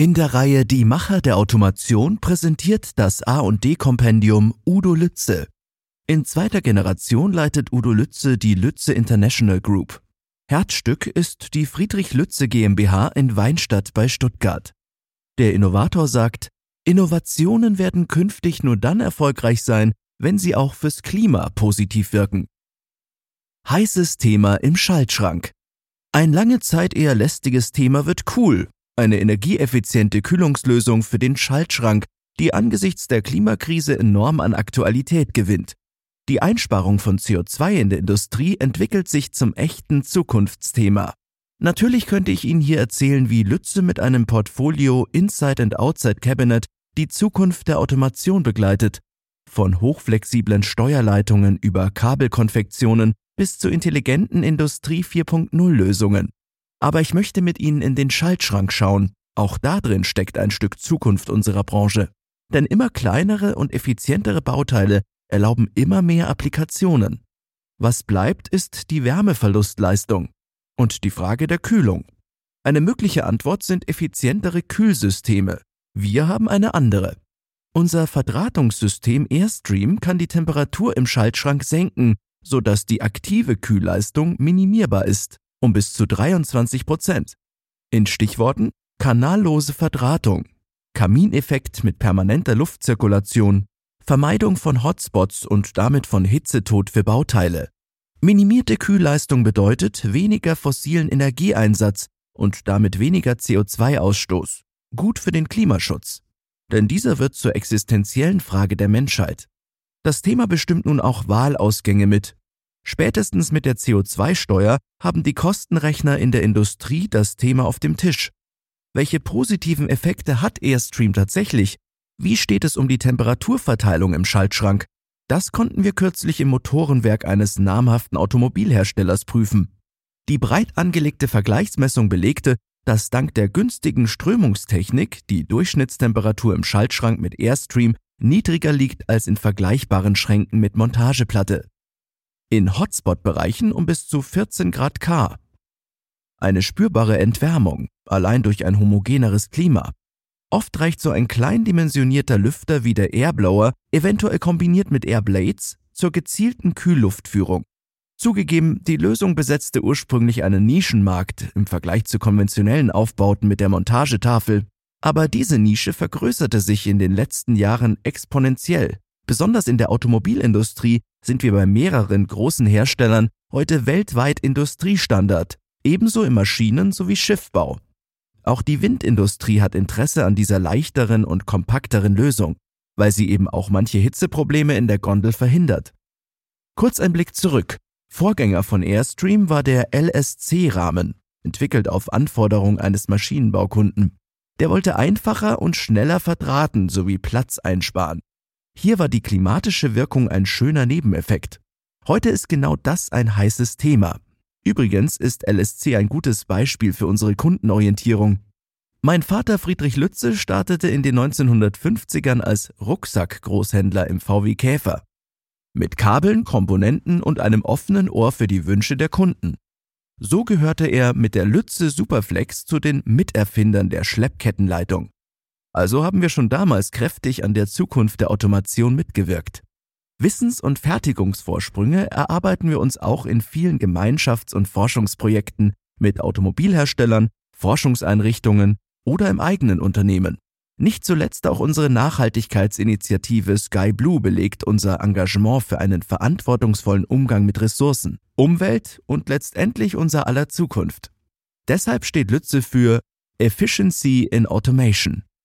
In der Reihe Die Macher der Automation präsentiert das A&D-Kompendium Udo Lütze. In zweiter Generation leitet Udo Lütze die Lütze International Group. Herzstück ist die Friedrich Lütze GmbH in Weinstadt bei Stuttgart. Der Innovator sagt, Innovationen werden künftig nur dann erfolgreich sein, wenn sie auch fürs Klima positiv wirken. Heißes Thema im Schaltschrank. Ein lange Zeit eher lästiges Thema wird cool, eine energieeffiziente Kühlungslösung für den Schaltschrank, die angesichts der Klimakrise enorm an Aktualität gewinnt. Die Einsparung von CO2 in der Industrie entwickelt sich zum echten Zukunftsthema. Natürlich könnte ich Ihnen hier erzählen, wie Lütze mit einem Portfolio Inside and Outside Cabinet die Zukunft der Automation begleitet, von hochflexiblen Steuerleitungen über Kabelkonfektionen bis zu intelligenten Industrie 4.0 Lösungen. Aber ich möchte mit Ihnen in den Schaltschrank schauen. Auch da drin steckt ein Stück Zukunft unserer Branche. Denn immer kleinere und effizientere Bauteile erlauben immer mehr Applikationen. Was bleibt, ist die Wärmeverlustleistung und die Frage der Kühlung. Eine mögliche Antwort sind effizientere Kühlsysteme. Wir haben eine andere. Unser Verdrahtungssystem Airstream kann die Temperatur im Schaltschrank senken, sodass die aktive Kühlleistung minimierbar ist um bis zu 23 Prozent. In Stichworten kanallose Verdrahtung, Kamineffekt mit permanenter Luftzirkulation, Vermeidung von Hotspots und damit von Hitzetod für Bauteile. Minimierte Kühlleistung bedeutet weniger fossilen Energieeinsatz und damit weniger CO2-Ausstoß. Gut für den Klimaschutz. Denn dieser wird zur existenziellen Frage der Menschheit. Das Thema bestimmt nun auch Wahlausgänge mit, Spätestens mit der CO2-Steuer haben die Kostenrechner in der Industrie das Thema auf dem Tisch. Welche positiven Effekte hat Airstream tatsächlich? Wie steht es um die Temperaturverteilung im Schaltschrank? Das konnten wir kürzlich im Motorenwerk eines namhaften Automobilherstellers prüfen. Die breit angelegte Vergleichsmessung belegte, dass dank der günstigen Strömungstechnik die Durchschnittstemperatur im Schaltschrank mit Airstream niedriger liegt als in vergleichbaren Schränken mit Montageplatte in Hotspot-Bereichen um bis zu 14 Grad K. Eine spürbare Entwärmung, allein durch ein homogeneres Klima. Oft reicht so ein kleindimensionierter Lüfter wie der Airblower, eventuell kombiniert mit Airblades, zur gezielten Kühlluftführung. Zugegeben, die Lösung besetzte ursprünglich einen Nischenmarkt im Vergleich zu konventionellen Aufbauten mit der Montagetafel, aber diese Nische vergrößerte sich in den letzten Jahren exponentiell. Besonders in der Automobilindustrie sind wir bei mehreren großen Herstellern heute weltweit Industriestandard, ebenso im Maschinen- sowie Schiffbau. Auch die Windindustrie hat Interesse an dieser leichteren und kompakteren Lösung, weil sie eben auch manche Hitzeprobleme in der Gondel verhindert. Kurz ein Blick zurück. Vorgänger von Airstream war der LSC-Rahmen, entwickelt auf Anforderung eines Maschinenbaukunden. Der wollte einfacher und schneller verdrahten sowie Platz einsparen. Hier war die klimatische Wirkung ein schöner Nebeneffekt. Heute ist genau das ein heißes Thema. Übrigens ist LSC ein gutes Beispiel für unsere Kundenorientierung. Mein Vater Friedrich Lütze startete in den 1950ern als Rucksackgroßhändler im VW Käfer. Mit Kabeln, Komponenten und einem offenen Ohr für die Wünsche der Kunden. So gehörte er mit der Lütze Superflex zu den Miterfindern der Schleppkettenleitung. Also haben wir schon damals kräftig an der Zukunft der Automation mitgewirkt. Wissens- und Fertigungsvorsprünge erarbeiten wir uns auch in vielen Gemeinschafts- und Forschungsprojekten mit Automobilherstellern, Forschungseinrichtungen oder im eigenen Unternehmen. Nicht zuletzt auch unsere Nachhaltigkeitsinitiative Sky Blue belegt unser Engagement für einen verantwortungsvollen Umgang mit Ressourcen, Umwelt und letztendlich unser aller Zukunft. Deshalb steht Lütze für Efficiency in Automation